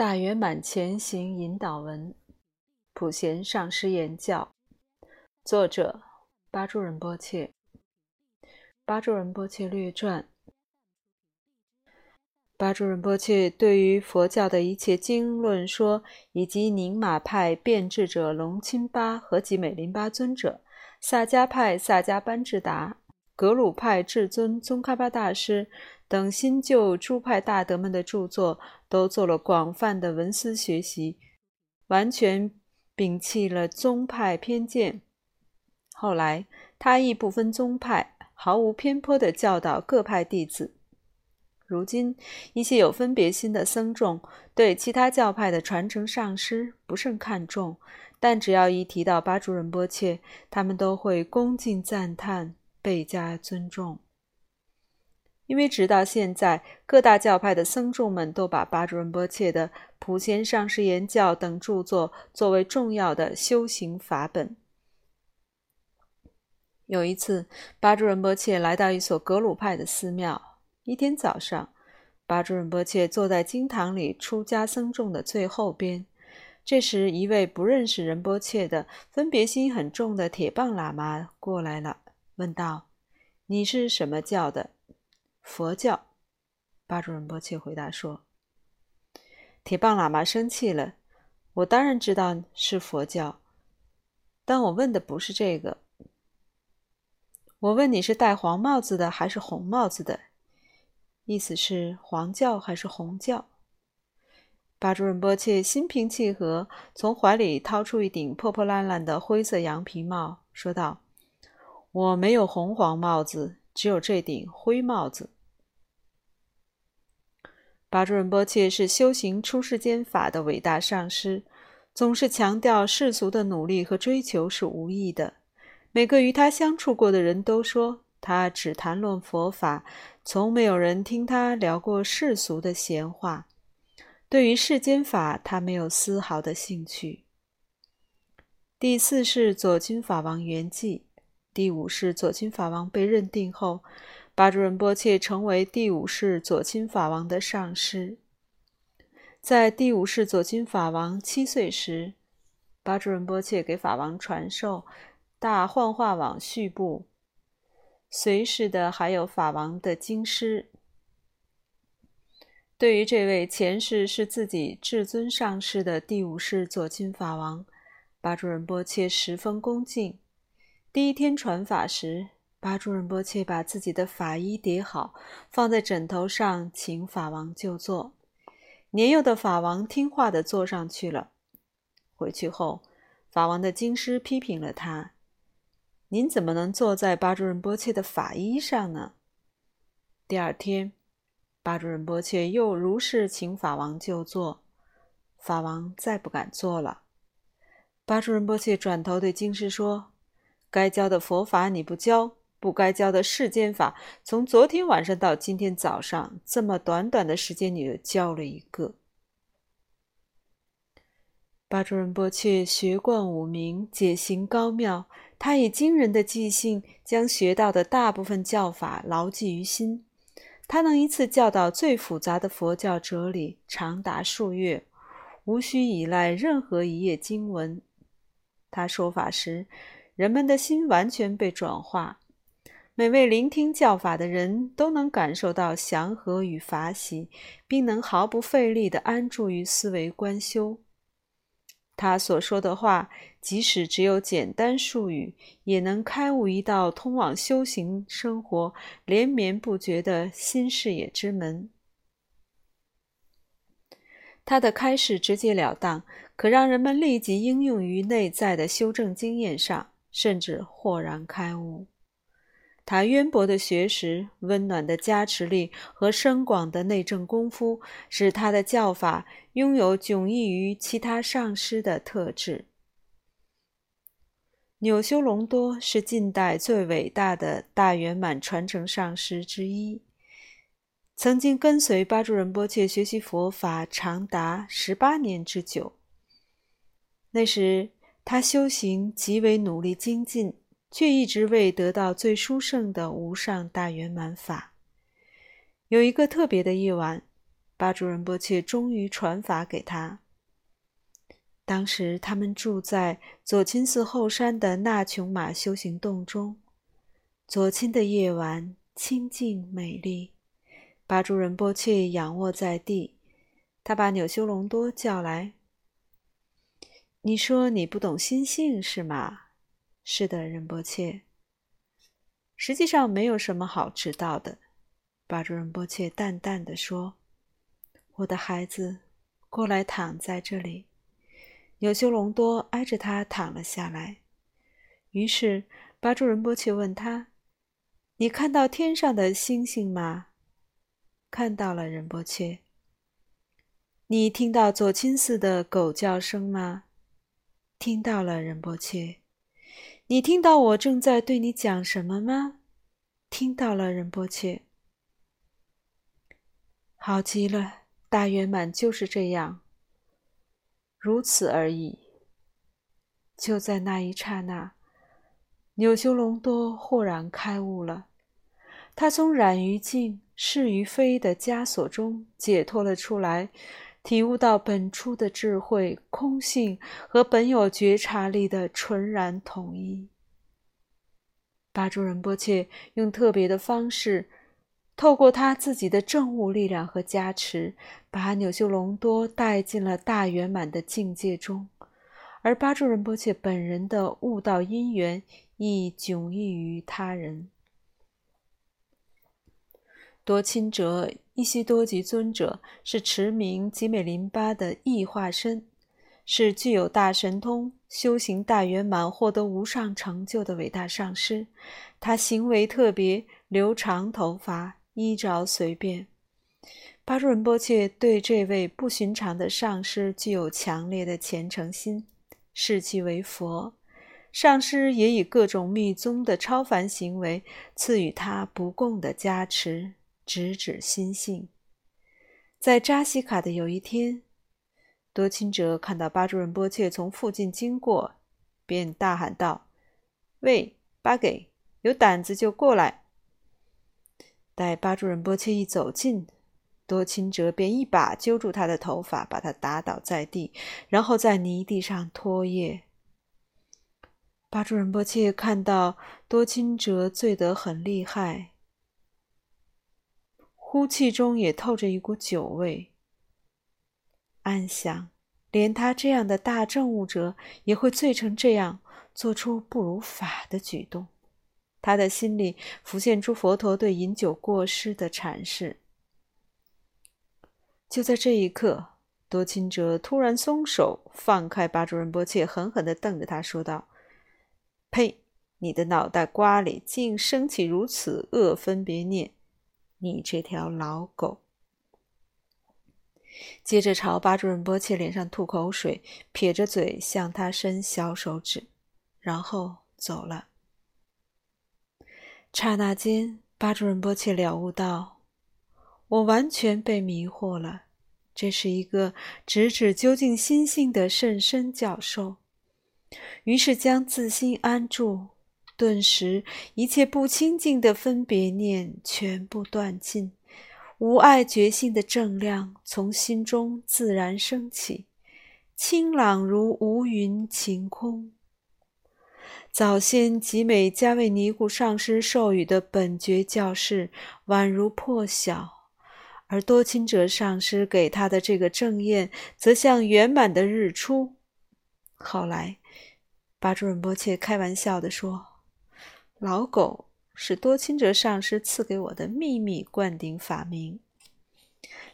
大圆满前行引导文，普贤上师言教，作者巴珠仁波切。巴珠仁波切略传。巴珠仁波切对于佛教的一切经论说，以及宁玛派辩智者龙钦巴和吉美林巴尊者，萨迦派萨迦班智达，格鲁派至尊宗喀巴大师。等新旧诸派大德们的著作，都做了广泛的文思学习，完全摒弃了宗派偏见。后来，他亦不分宗派，毫无偏颇地教导各派弟子。如今，一些有分别心的僧众对其他教派的传承上师不甚看重，但只要一提到巴珠仁波切，他们都会恭敬赞叹，倍加尊重。因为直到现在，各大教派的僧众们都把巴珠仁波切的《普贤上师言教》等著作作为重要的修行法本。有一次，巴珠仁波切来到一所格鲁派的寺庙。一天早上，巴珠仁波切坐在经堂里出家僧众的最后边。这时，一位不认识仁波切的、分别心很重的铁棒喇嘛过来了，问道：“你是什么教的？”佛教，巴珠仁波切回答说：“铁棒喇嘛生气了。我当然知道是佛教，但我问的不是这个。我问你是戴黄帽子的还是红帽子的？意思是黄教还是红教？”巴珠仁波切心平气和，从怀里掏出一顶破破烂烂的灰色羊皮帽，说道：“我没有红黄帽子。”只有这顶灰帽子。巴珠仁波切是修行出世间法的伟大上师，总是强调世俗的努力和追求是无益的。每个与他相处过的人都说，他只谈论佛法，从没有人听他聊过世俗的闲话。对于世间法，他没有丝毫的兴趣。第四世左军法王圆寂。第五世左亲法王被认定后，巴珠仁波切成为第五世左亲法王的上师。在第五世左亲法王七岁时，巴珠仁波切给法王传授《大幻化网序部》，随侍的还有法王的经师。对于这位前世是自己至尊上师的第五世左亲法王，巴珠仁波切十分恭敬。第一天传法时，巴珠仁波切把自己的法衣叠好，放在枕头上，请法王就坐。年幼的法王听话地坐上去了。回去后，法王的经师批评了他：“您怎么能坐在巴珠仁波切的法衣上呢？”第二天，巴珠仁波切又如是请法王就坐，法王再不敢坐了。巴珠仁波切转头对经师说。该教的佛法你不教，不该教的世间法，从昨天晚上到今天早上这么短短的时间，你就教了一个。巴珠仁波切学贯五明，解行高妙，他以惊人的记性将学到的大部分教法牢记于心。他能一次教导最复杂的佛教哲理，长达数月，无需依赖任何一页经文。他说法时。人们的心完全被转化，每位聆听教法的人都能感受到祥和与法喜，并能毫不费力地安住于思维观修。他所说的话，即使只有简单术语，也能开悟一道通往修行生活连绵不绝的新视野之门。他的开示直截了当，可让人们立即应用于内在的修正经验上。甚至豁然开悟。他渊博的学识、温暖的加持力和深广的内证功夫，使他的教法拥有迥异于其他上师的特质。纽修隆多是近代最伟大的大圆满传承上师之一，曾经跟随巴珠仁波切学习佛法长达十八年之久。那时。他修行极为努力精进，却一直未得到最殊胜的无上大圆满法。有一个特别的夜晚，巴珠仁波切终于传法给他。当时他们住在左钦寺后山的那琼玛修行洞中。左钦的夜晚清静美丽，巴珠仁波切仰卧在地。他把纽修隆多叫来：“你说你不懂心性是吗？”“是的，仁波切。”“实际上没有什么好知道的。”巴珠仁波切淡淡的说。“我的孩子，过来躺在这里。”纽修隆多挨着他躺了下来。于是巴珠仁波切问他：“你看到天上的星星吗？”“看到了，仁波切。”“你听到左青寺的狗叫声吗？”“听到了，仁波切。”“你听到我正在对你讲什么吗？”“听到了，仁波切。”“好极了，大圆满就是这样。”如此而已。就在那一刹那，纽修隆多豁然开悟了。他从染于净、是于非的枷锁中解脱了出来，体悟到本初的智慧、空性和本有觉察力的纯然统一。巴珠仁波切用特别的方式。透过他自己的正悟力量和加持，把纽修隆多带进了大圆满的境界中，而巴珠仁波切本人的悟道因缘亦迥异于他人。多钦哲伊西多吉尊者是驰名吉美林巴的异化身，是具有大神通、修行大圆满、获得无上成就的伟大上师。他行为特别，留长头发。衣着随便，巴润波切对这位不寻常的上师具有强烈的虔诚心，视其为佛。上师也以各种密宗的超凡行为赐予他不共的加持，直指心性。在扎西卡的有一天，多钦哲看到巴珠仁波切从附近经过，便大喊道：“喂，巴给，有胆子就过来！”待巴珠仁波切一走近，多钦哲便一把揪住他的头发，把他打倒在地，然后在泥地上拖曳。巴珠仁波切看到多钦哲醉得很厉害，呼气中也透着一股酒味，暗想：连他这样的大政务者也会醉成这样，做出不如法的举动。他的心里浮现出佛陀对饮酒过失的阐释。就在这一刻，多钦哲突然松手，放开巴珠仁波切，狠狠地瞪着他说道：“呸！你的脑袋瓜里竟升起如此恶分别念，你这条老狗！”接着朝巴主任波切脸上吐口水，撇着嘴向他伸小手指，然后走了。刹那间，巴主任波切了悟到，我完全被迷惑了。这是一个直指究竟心性的甚深教授。于是将自心安住，顿时一切不清净的分别念全部断尽，无爱觉性的正量从心中自然升起，清朗如无云晴空。早先吉美加为尼古上师授予的本觉教示宛如破晓，而多钦哲上师给他的这个正宴则像圆满的日出。后来，巴珠仁波切开玩笑地说：“老狗是多钦哲上师赐给我的秘密灌顶法名，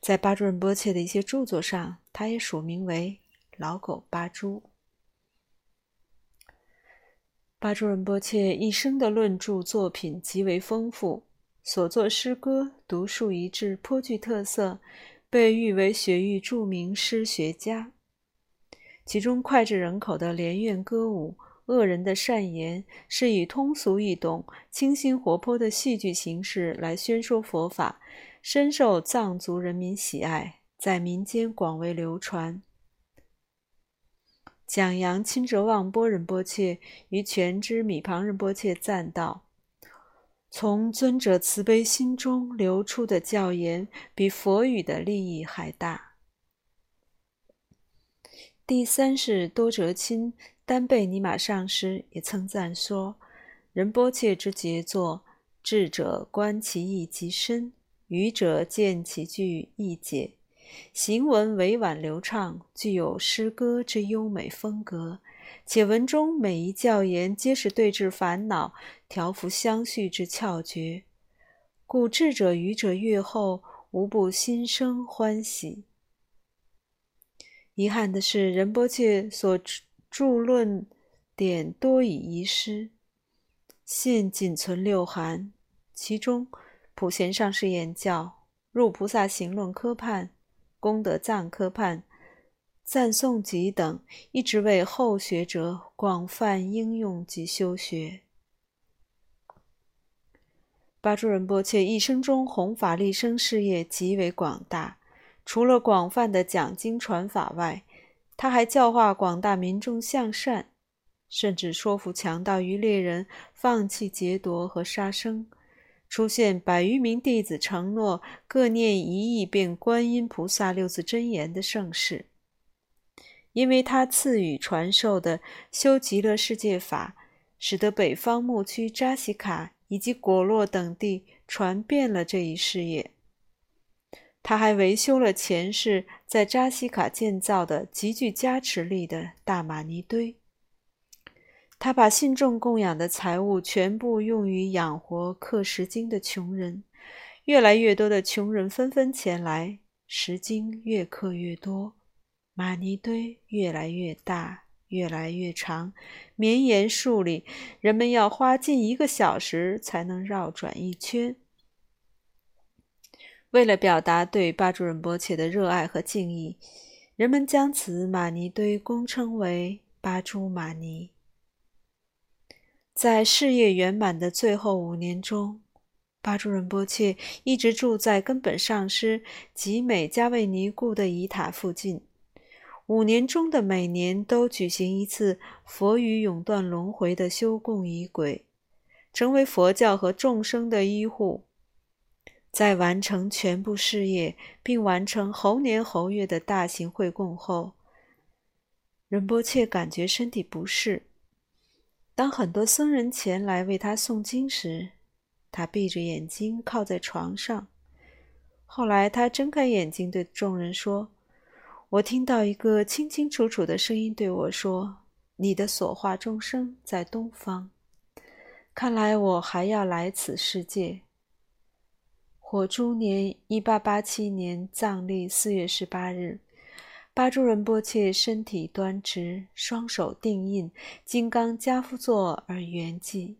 在巴珠仁波切的一些著作上，他也署名为老狗巴珠。”巴珠仁波切一生的论著作品极为丰富，所作诗歌独树一帜，颇具特色，被誉为雪域著名诗学家。其中脍炙人口的《莲苑歌舞》，恶人的善言，是以通俗易懂、清新活泼的戏剧形式来宣说佛法，深受藏族人民喜爱，在民间广为流传。讲扬钦哲旺波仁波切与全知米旁仁波切赞道：“从尊者慈悲心中流出的教言，比佛语的利益还大。第三是多哲钦丹贝尼玛上师也称赞说：“仁波切之杰作，智者观其意极深，愚者见其句意解，行文委婉流畅，具有诗歌之优美风格。”且文中每一教言皆是对治烦恼、调伏相续之窍诀，故智者愚者阅后无不心生欢喜。遗憾的是，仁波切所著论点多已遗失，现仅存六函，其中普贤上师言教、入菩萨行论科判、功德藏科判。赞颂集等一直为后学者广泛应用及修学。巴珠仁波切一生中弘法利生事业极为广大，除了广泛的讲经传法外，他还教化广大民众向善，甚至说服强盗与猎人放弃劫夺和杀生，出现百余名弟子承诺各念一亿遍观音菩萨六字真言的盛世。因为他赐予传授的修极乐世界法，使得北方牧区扎西卡以及果洛等地传遍了这一事业。他还维修了前世在扎西卡建造的极具加持力的大玛尼堆。他把信众供养的财物全部用于养活刻石经的穷人，越来越多的穷人纷纷前来，石经越刻越多。玛尼堆越来越大，越来越长，绵延数里，人们要花近一个小时才能绕转一圈。为了表达对巴珠仁波切的热爱和敬意，人们将此玛尼堆公称为巴珠玛尼。在事业圆满的最后五年中，巴珠仁波切一直住在根本上师吉美加卫尼故的遗塔附近。五年中的每年都举行一次佛语永断轮回的修供仪轨，成为佛教和众生的医护。在完成全部事业，并完成猴年猴月的大型会供后，仁波切感觉身体不适。当很多僧人前来为他诵经时，他闭着眼睛靠在床上。后来，他睁开眼睛对众人说。我听到一个清清楚楚的声音对我说：“你的所化众生在东方。”看来我还要来此世界。火猪年一八八七年藏历四月十八日，巴珠仁波切身体端直，双手定印，金刚加趺坐而圆寂。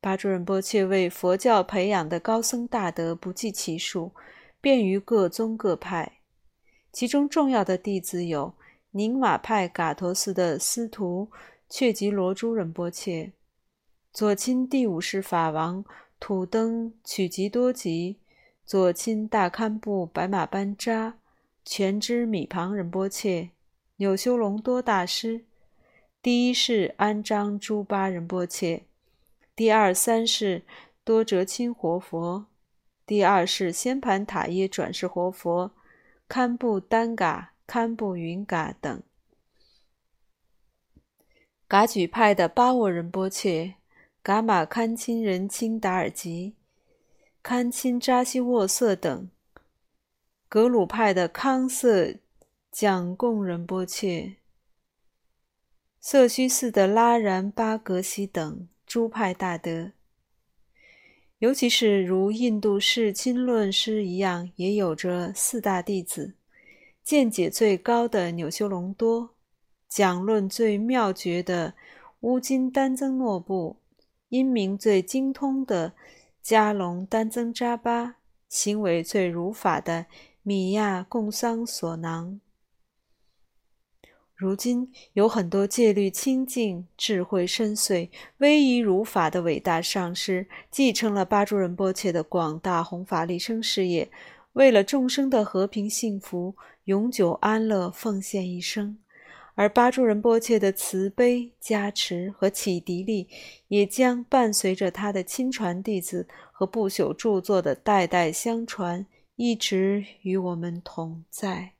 巴珠仁波切为佛教培养的高僧大德不计其数，便于各宗各派。其中重要的弟子有宁玛派噶陀寺的司徒却吉罗珠仁波切、左亲第五世法王土登曲吉多吉、左亲大堪布白马班扎、全知米旁仁波切、纽修隆多大师、第一世安章朱巴仁波切、第二三世多哲钦活佛、第二世仙盘塔耶转世活佛。堪布丹嘎、堪布云嘎等，噶举派的巴沃仁波切、噶玛堪钦仁钦达尔吉、堪钦扎西沃瑟等，格鲁派的康瑟蒋贡仁波切、色须寺的拉然巴格西等诸派大德。尤其是如印度释亲论师一样，也有着四大弟子：见解最高的纽修隆多，讲论最妙绝的乌金丹增诺布，音名最精通的加隆丹增扎巴，行为最如法的米亚贡桑索囊。如今有很多戒律清净、智慧深邃、威仪如法的伟大上师，继承了巴珠仁波切的广大弘法利生事业，为了众生的和平幸福、永久安乐奉献一生，而巴珠仁波切的慈悲加持和启迪力，也将伴随着他的亲传弟子和不朽著作的代代相传，一直与我们同在。